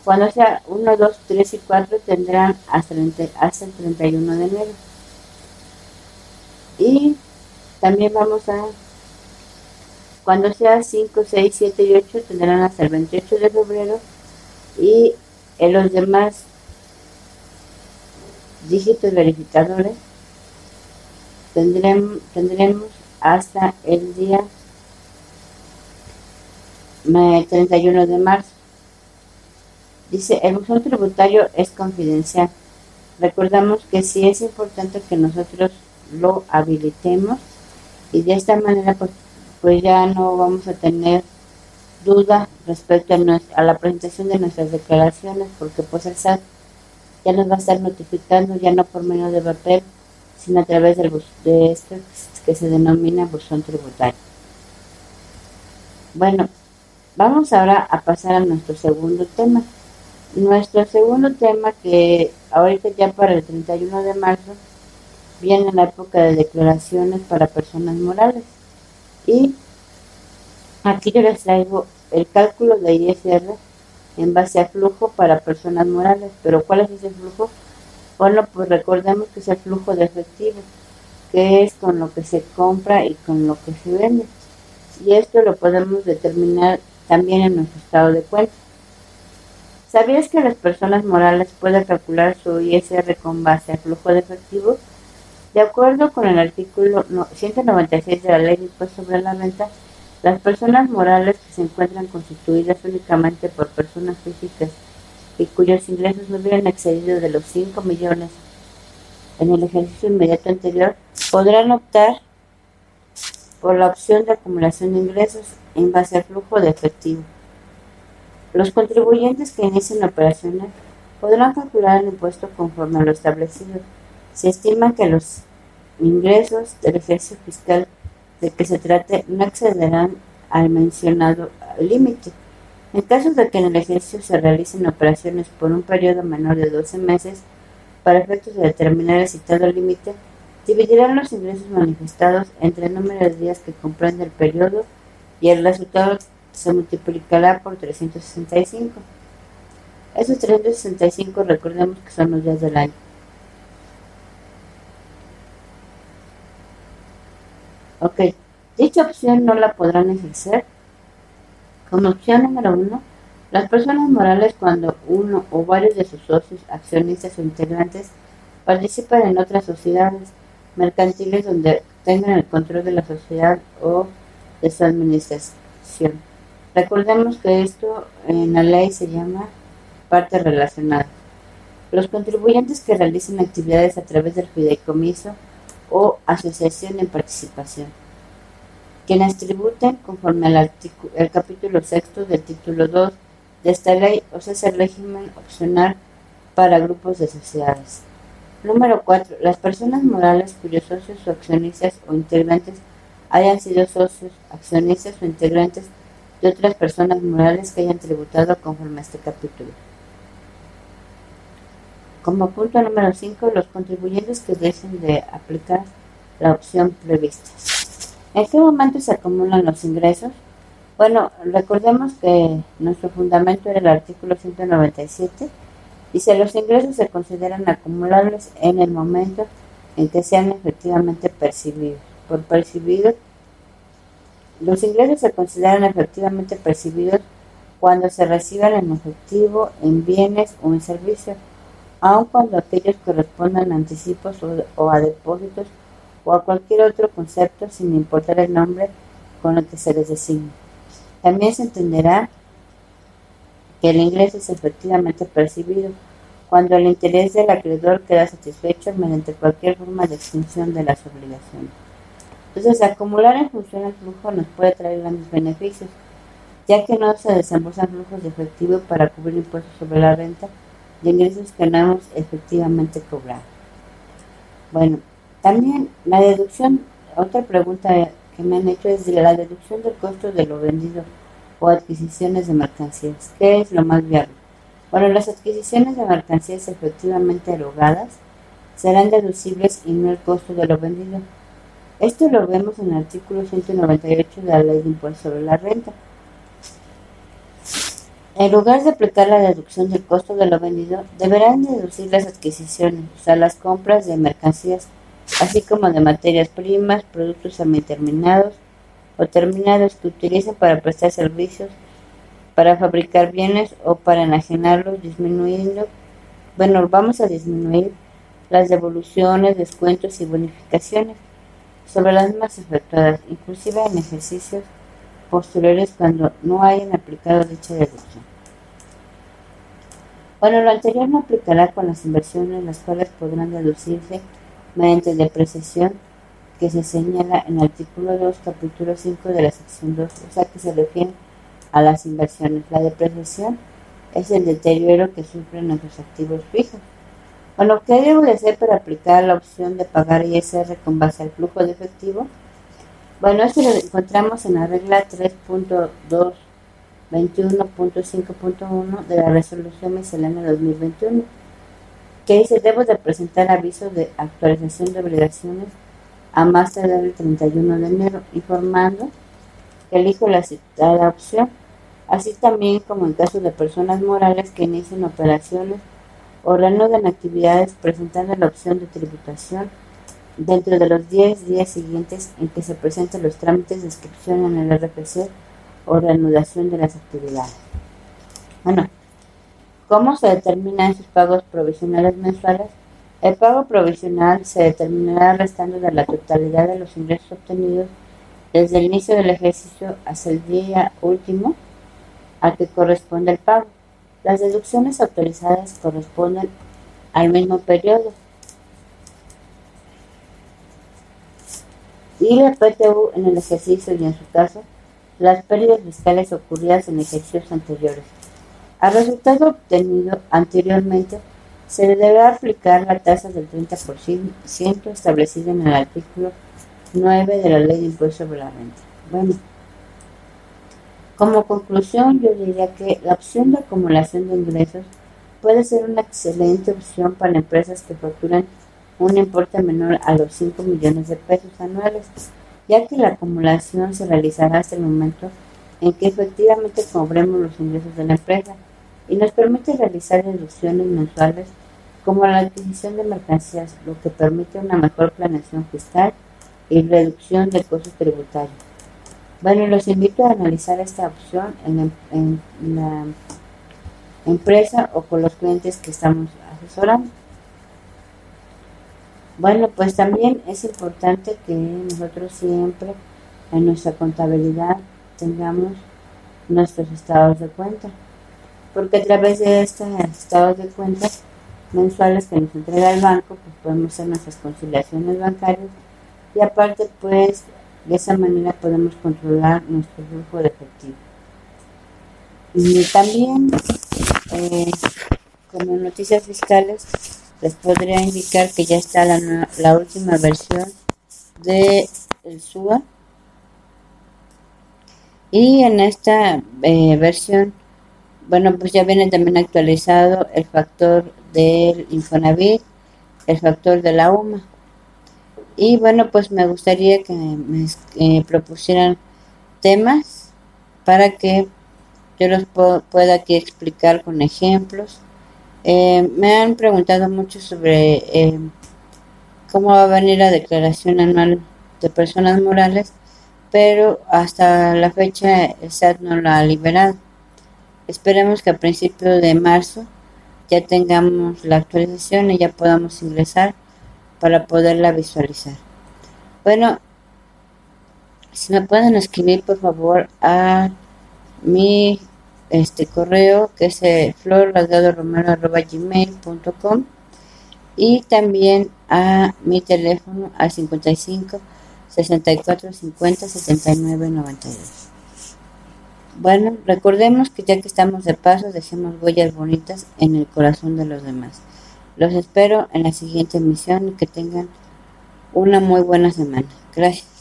cuando sea 1, 2, 3 y 4 tendrán hasta el, hasta el 31 de enero. Y también vamos a cuando sea 5, 6, 7 y 8 tendrán hasta el 28 de febrero y en los demás dígitos verificadores tendremos, tendremos hasta el día 31 de marzo. Dice, el buzón tributario es confidencial. Recordamos que sí es importante que nosotros lo habilitemos y de esta manera pues pues ya no vamos a tener duda respecto a, la presentación de nuestras declaraciones, porque pues el SAT ya nos va a estar notificando, ya no por medio de papel, sino a través del de esto que se denomina buzón tributario. Bueno, vamos ahora a pasar a nuestro segundo tema. Nuestro segundo tema que ahorita ya para el 31 de marzo viene la época de declaraciones para personas morales. Y aquí yo les traigo el cálculo de ISR en base a flujo para personas morales. Pero ¿cuál es ese flujo? Bueno, pues recordemos que es el flujo de efectivo, que es con lo que se compra y con lo que se vende. Y esto lo podemos determinar también en nuestro estado de cuenta. ¿Sabías que las personas morales pueden calcular su ISR con base al flujo de efectivo? De acuerdo con el artículo 196 de la Ley de Impuesto sobre la Renta, las personas morales que se encuentran constituidas únicamente por personas físicas y cuyos ingresos no hubieran excedido de los 5 millones en el ejercicio inmediato anterior, podrán optar por la opción de acumulación de ingresos en base al flujo de efectivo. Los contribuyentes que inicien operaciones podrán calcular el impuesto conforme a lo establecido se estima que los ingresos del ejercicio fiscal de que se trate no excederán al mencionado límite. En caso de que en el ejercicio se realicen operaciones por un periodo menor de 12 meses, para efectos de determinar el citado límite, dividirán los ingresos manifestados entre el número de días que comprende el periodo y el resultado se multiplicará por 365. Esos 365 recordemos que son los días del año. Ok, dicha opción no la podrán ejercer. Como opción número uno, las personas morales cuando uno o varios de sus socios, accionistas o integrantes participan en otras sociedades mercantiles donde tengan el control de la sociedad o de su administración. Recordemos que esto en la ley se llama parte relacionada. Los contribuyentes que realicen actividades a través del fideicomiso o asociación en participación, quienes tributen conforme al el capítulo sexto del título 2 de esta ley, o sea, es el régimen opcional para grupos de sociedades. Número 4. Las personas morales cuyos socios o accionistas o integrantes hayan sido socios, accionistas o integrantes de otras personas morales que hayan tributado conforme a este capítulo. Como punto número 5, los contribuyentes que dejen de aplicar la opción prevista. ¿En qué momento se acumulan los ingresos? Bueno, recordemos que nuestro fundamento era el artículo 197. Dice, los ingresos se consideran acumulables en el momento en que sean efectivamente percibidos. Por percibidos, los ingresos se consideran efectivamente percibidos cuando se reciban en efectivo, en bienes o en servicios aun cuando aquellos correspondan a anticipos o, a depósitos o a cualquier otro concepto sin importar el nombre con el que se les designe. También se entenderá que el ingreso es efectivamente percibido cuando el interés del acreedor queda satisfecho mediante cualquier forma de extinción de las obligaciones. Entonces, acumular en función al flujo nos puede traer grandes beneficios, ya que no se desembolsan flujos de efectivo para cubrir impuestos sobre la renta de ingresos que no hemos efectivamente cobrado. Bueno, También la deducción, otra pregunta que me han hecho es de la deducción del costo de lo vendido o adquisiciones de mercancías. ¿Qué es lo más viable? Bueno, las adquisiciones de mercancías efectivamente erogadas serán deducibles y no el costo de lo vendido. Esto lo vemos en el artículo 198 de la Ley de Impuesto sobre la Renta. En lugar de aplicar la deducción del costo de lo vendido, deberán deducir las adquisiciones, o sea, las compras de mercancías, así como de materias primas, productos terminados o terminados que utilicen para prestar servicios, para fabricar bienes o para enajenarlos, disminuyendo, bueno, vamos a disminuir las devoluciones, descuentos y bonificaciones sobre las más efectuadas, inclusive en ejercicios posteriores cuando no hayan aplicado dicha deducción. Bueno, lo anterior no aplicará con las inversiones, las cuales podrán deducirse mediante depreciación que se señala en el artículo 2, capítulo 5 de la sección 2, o sea que se refiere a las inversiones. La depreciación es el deterioro que sufren nuestros activos fijos. Bueno, ¿qué debo de hacer para aplicar la opción de pagar ISR con base al flujo de efectivo? Bueno, esto lo encontramos en la regla 3.221.5.1 de la resolución miscelánea 2021, que dice, debo de presentar aviso de actualización de obligaciones a más tardar el 31 de enero, informando que elijo la citada opción, así también como en caso de personas morales que inicien operaciones o reanuden actividades presentando la opción de tributación dentro de los 10 días siguientes en que se presenten los trámites de inscripción en el RPC o reanudación de las actividades. Bueno, ¿cómo se determinan esos pagos provisionales mensuales? El pago provisional se determinará restando de la totalidad de los ingresos obtenidos desde el inicio del ejercicio hasta el día último al que corresponde el pago. Las deducciones autorizadas corresponden al mismo periodo y la PTU en el ejercicio y en su caso las pérdidas fiscales ocurridas en ejercicios anteriores. Al resultado obtenido anteriormente se le deberá aplicar la tasa del 30% establecida en el artículo 9 de la Ley de Impuesto sobre la Renta. Bueno, como conclusión yo diría que la opción de acumulación de ingresos puede ser una excelente opción para empresas que facturan un importe menor a los 5 millones de pesos anuales, ya que la acumulación se realizará hasta el momento en que efectivamente cobremos los ingresos de la empresa y nos permite realizar deducciones mensuales como la adquisición de mercancías, lo que permite una mejor planeación fiscal y reducción de costos tributarios. Bueno, los invito a analizar esta opción en, en la empresa o con los clientes que estamos asesorando. Bueno, pues también es importante que nosotros siempre en nuestra contabilidad tengamos nuestros estados de cuenta, porque a través de estos estados de cuenta mensuales que nos entrega el banco, pues podemos hacer nuestras conciliaciones bancarias y aparte pues de esa manera podemos controlar nuestro flujo de efectivo. Y también eh, como noticias fiscales les podría indicar que ya está la, última versión de el SUA y en esta eh, versión bueno pues ya viene también actualizado el factor del Infonavit el factor de la UMA. Y bueno pues me gustaría que me eh, propusieran temas para que yo los pueda aquí explicar con ejemplos eh, me han preguntado mucho sobre eh, cómo va a venir la declaración anual de personas morales, pero hasta la fecha el SAT no la ha liberado. Esperemos que a principios de marzo ya tengamos la actualización y ya podamos ingresar para poderla visualizar. Bueno, si me pueden escribir por favor a mi este correo que es eh, gmail.com y también a mi teléfono al 55 64 50 79 92. Bueno, recordemos que ya que estamos de paso, dejemos huellas bonitas en el corazón de los demás. Los espero en la siguiente emisión y que tengan una muy buena semana. Gracias.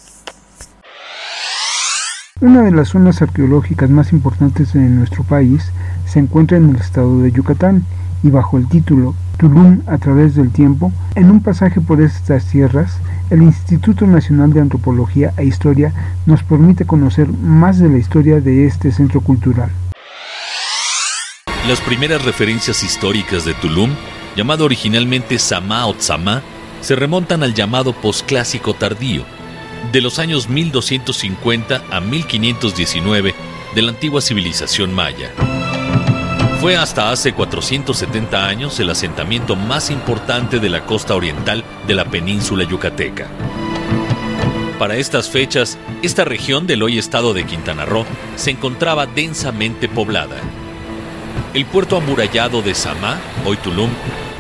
Una de las zonas arqueológicas más importantes de nuestro país se encuentra en el estado de Yucatán y bajo el título Tulum a través del tiempo, en un pasaje por estas tierras, el Instituto Nacional de Antropología e Historia nos permite conocer más de la historia de este centro cultural. Las primeras referencias históricas de Tulum, llamado originalmente Samá o Tzamá, se remontan al llamado posclásico tardío, de los años 1250 a 1519 de la antigua civilización maya. Fue hasta hace 470 años el asentamiento más importante de la costa oriental de la península yucateca. Para estas fechas, esta región del hoy estado de Quintana Roo se encontraba densamente poblada. El puerto amurallado de Samá, hoy Tulum,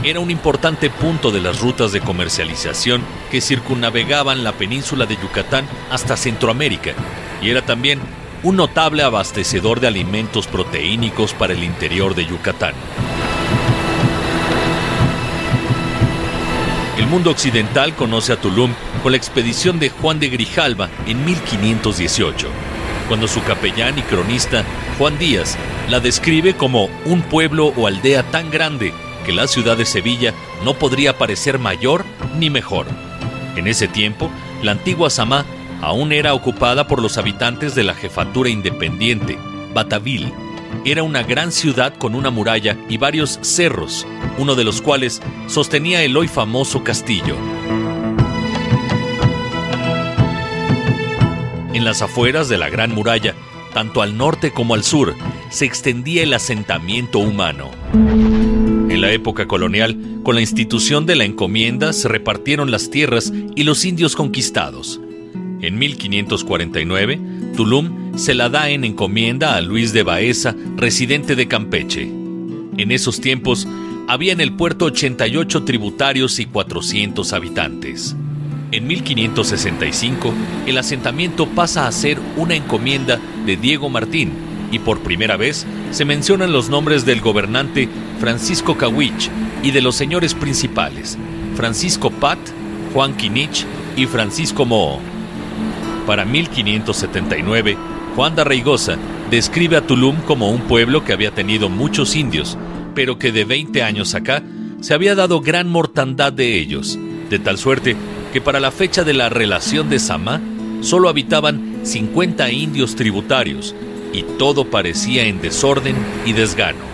era un importante punto de las rutas de comercialización que circunnavegaban la península de Yucatán hasta Centroamérica y era también un notable abastecedor de alimentos proteínicos para el interior de Yucatán. El mundo occidental conoce a Tulum con la expedición de Juan de Grijalva en 1518, cuando su capellán y cronista, Juan Díaz, la describe como un pueblo o aldea tan grande que la ciudad de Sevilla no podría parecer mayor ni mejor. En ese tiempo, la antigua Samá aún era ocupada por los habitantes de la jefatura independiente, Bataville. Era una gran ciudad con una muralla y varios cerros, uno de los cuales sostenía el hoy famoso castillo. En las afueras de la Gran Muralla, tanto al norte como al sur, se extendía el asentamiento humano. En la época colonial, con la institución de la encomienda se repartieron las tierras y los indios conquistados. En 1549, Tulum se la da en encomienda a Luis de Baeza, residente de Campeche. En esos tiempos, había en el puerto 88 tributarios y 400 habitantes. En 1565, el asentamiento pasa a ser una encomienda de Diego Martín y por primera vez se mencionan los nombres del gobernante Francisco Cawich y de los señores principales, Francisco Pat, Juan Quinich y Francisco Moo. Para 1579, Juan de Reigosa describe a Tulum como un pueblo que había tenido muchos indios, pero que de 20 años acá se había dado gran mortandad de ellos, de tal suerte que para la fecha de la relación de Samá solo habitaban 50 indios tributarios y todo parecía en desorden y desgano.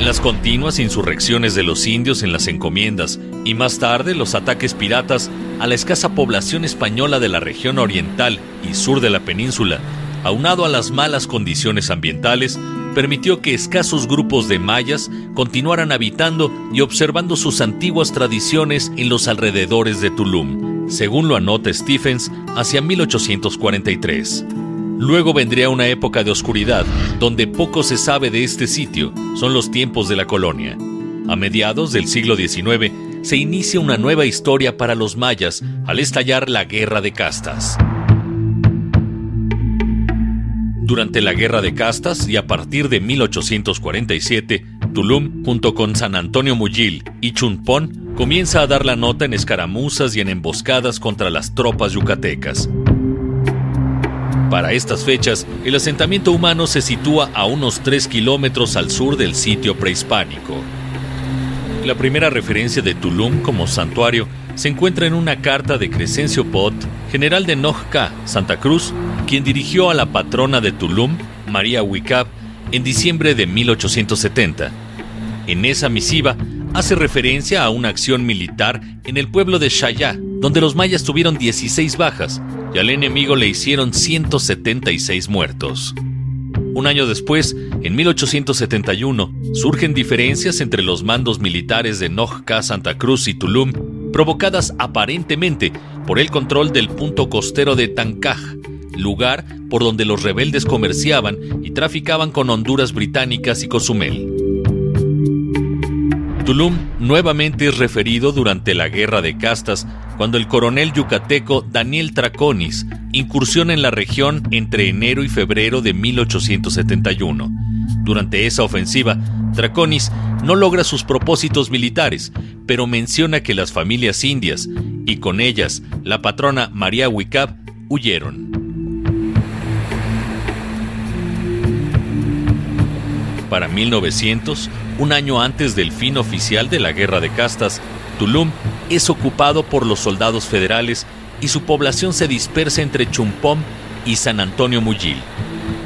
Las continuas insurrecciones de los indios en las encomiendas y más tarde los ataques piratas a la escasa población española de la región oriental y sur de la península, aunado a las malas condiciones ambientales, permitió que escasos grupos de mayas continuaran habitando y observando sus antiguas tradiciones en los alrededores de Tulum, según lo anota Stephens hacia 1843. Luego vendría una época de oscuridad, donde poco se sabe de este sitio, son los tiempos de la colonia. A mediados del siglo XIX se inicia una nueva historia para los mayas al estallar la Guerra de Castas. Durante la Guerra de Castas y a partir de 1847, Tulum, junto con San Antonio Muyil y Chunpón, comienza a dar la nota en escaramuzas y en emboscadas contra las tropas yucatecas. Para estas fechas, el asentamiento humano se sitúa a unos 3 kilómetros al sur del sitio prehispánico. La primera referencia de Tulum como santuario se encuentra en una carta de Crescencio Pot, general de Nojca, Santa Cruz, quien dirigió a la patrona de Tulum, María Huicab, en diciembre de 1870. En esa misiva hace referencia a una acción militar en el pueblo de Shayá, donde los mayas tuvieron 16 bajas y al enemigo le hicieron 176 muertos. Un año después, en 1871, surgen diferencias entre los mandos militares de Nojca, Santa Cruz y Tulum, provocadas aparentemente por el control del punto costero de Tancaj, lugar por donde los rebeldes comerciaban y traficaban con Honduras británicas y Cozumel. Tulum nuevamente es referido durante la Guerra de Castas cuando el coronel yucateco Daniel Traconis incursiona en la región entre enero y febrero de 1871. Durante esa ofensiva, Draconis no logra sus propósitos militares, pero menciona que las familias indias, y con ellas la patrona María Wicab, huyeron. Para 1900, un año antes del fin oficial de la Guerra de Castas, Tulum es ocupado por los soldados federales y su población se dispersa entre Chumpom y San Antonio Muyil.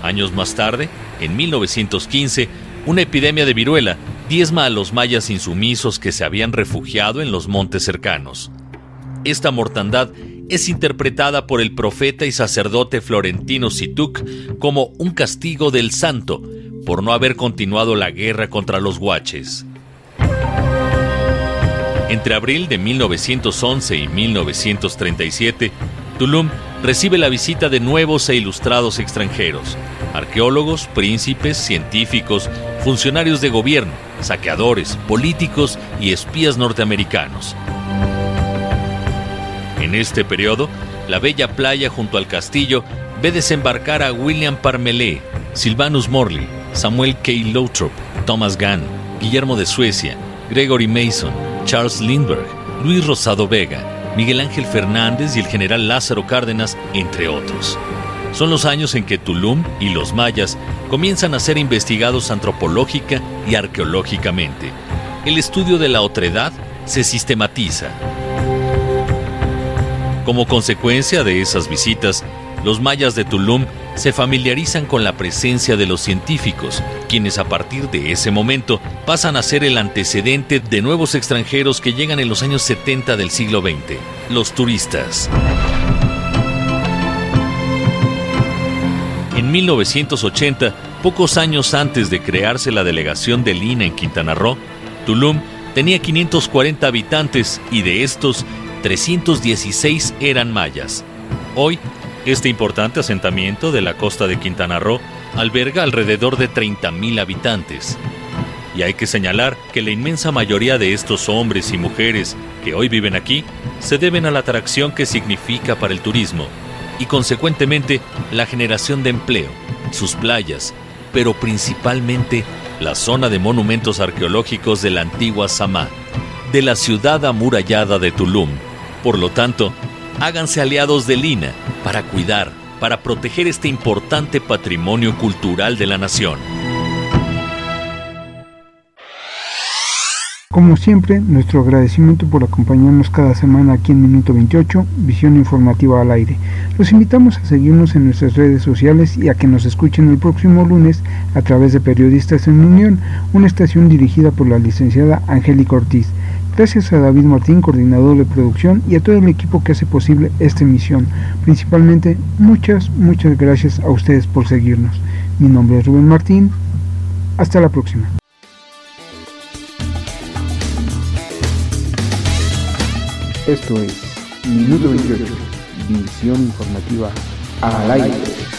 Años más tarde, en 1915, una epidemia de viruela diezma a los mayas insumisos que se habían refugiado en los montes cercanos. Esta mortandad es interpretada por el profeta y sacerdote florentino Situk como un castigo del santo por no haber continuado la guerra contra los guaches. Entre abril de 1911 y 1937, Tulum recibe la visita de nuevos e ilustrados extranjeros, arqueólogos, príncipes, científicos, funcionarios de gobierno, saqueadores, políticos y espías norteamericanos. En este periodo, la bella playa junto al castillo ve desembarcar a William Parmelé, Silvanus Morley, Samuel K. Lothrop, Thomas Gunn, Guillermo de Suecia, Gregory Mason, Charles Lindbergh, Luis Rosado Vega, Miguel Ángel Fernández y el general Lázaro Cárdenas, entre otros. Son los años en que Tulum y los mayas comienzan a ser investigados antropológica y arqueológicamente. El estudio de la otredad se sistematiza. Como consecuencia de esas visitas, los mayas de Tulum se familiarizan con la presencia de los científicos, quienes a partir de ese momento pasan a ser el antecedente de nuevos extranjeros que llegan en los años 70 del siglo XX, los turistas. En 1980, pocos años antes de crearse la delegación de Lina en Quintana Roo, Tulum tenía 540 habitantes y de estos, 316 eran mayas. Hoy este importante asentamiento de la costa de Quintana Roo alberga alrededor de 30.000 habitantes. Y hay que señalar que la inmensa mayoría de estos hombres y mujeres que hoy viven aquí se deben a la atracción que significa para el turismo y consecuentemente la generación de empleo, sus playas, pero principalmente la zona de monumentos arqueológicos de la antigua Samá, de la ciudad amurallada de Tulum. Por lo tanto, háganse aliados de Lina para cuidar, para proteger este importante patrimonio cultural de la nación. Como siempre, nuestro agradecimiento por acompañarnos cada semana aquí en Minuto 28, Visión Informativa al Aire. Los invitamos a seguirnos en nuestras redes sociales y a que nos escuchen el próximo lunes a través de Periodistas en Unión, una estación dirigida por la licenciada Angélica Ortiz. Gracias a David Martín, coordinador de producción, y a todo el equipo que hace posible esta emisión. Principalmente, muchas, muchas gracias a ustedes por seguirnos. Mi nombre es Rubén Martín. Hasta la próxima. Esto es Minuto 28, visión informativa al aire.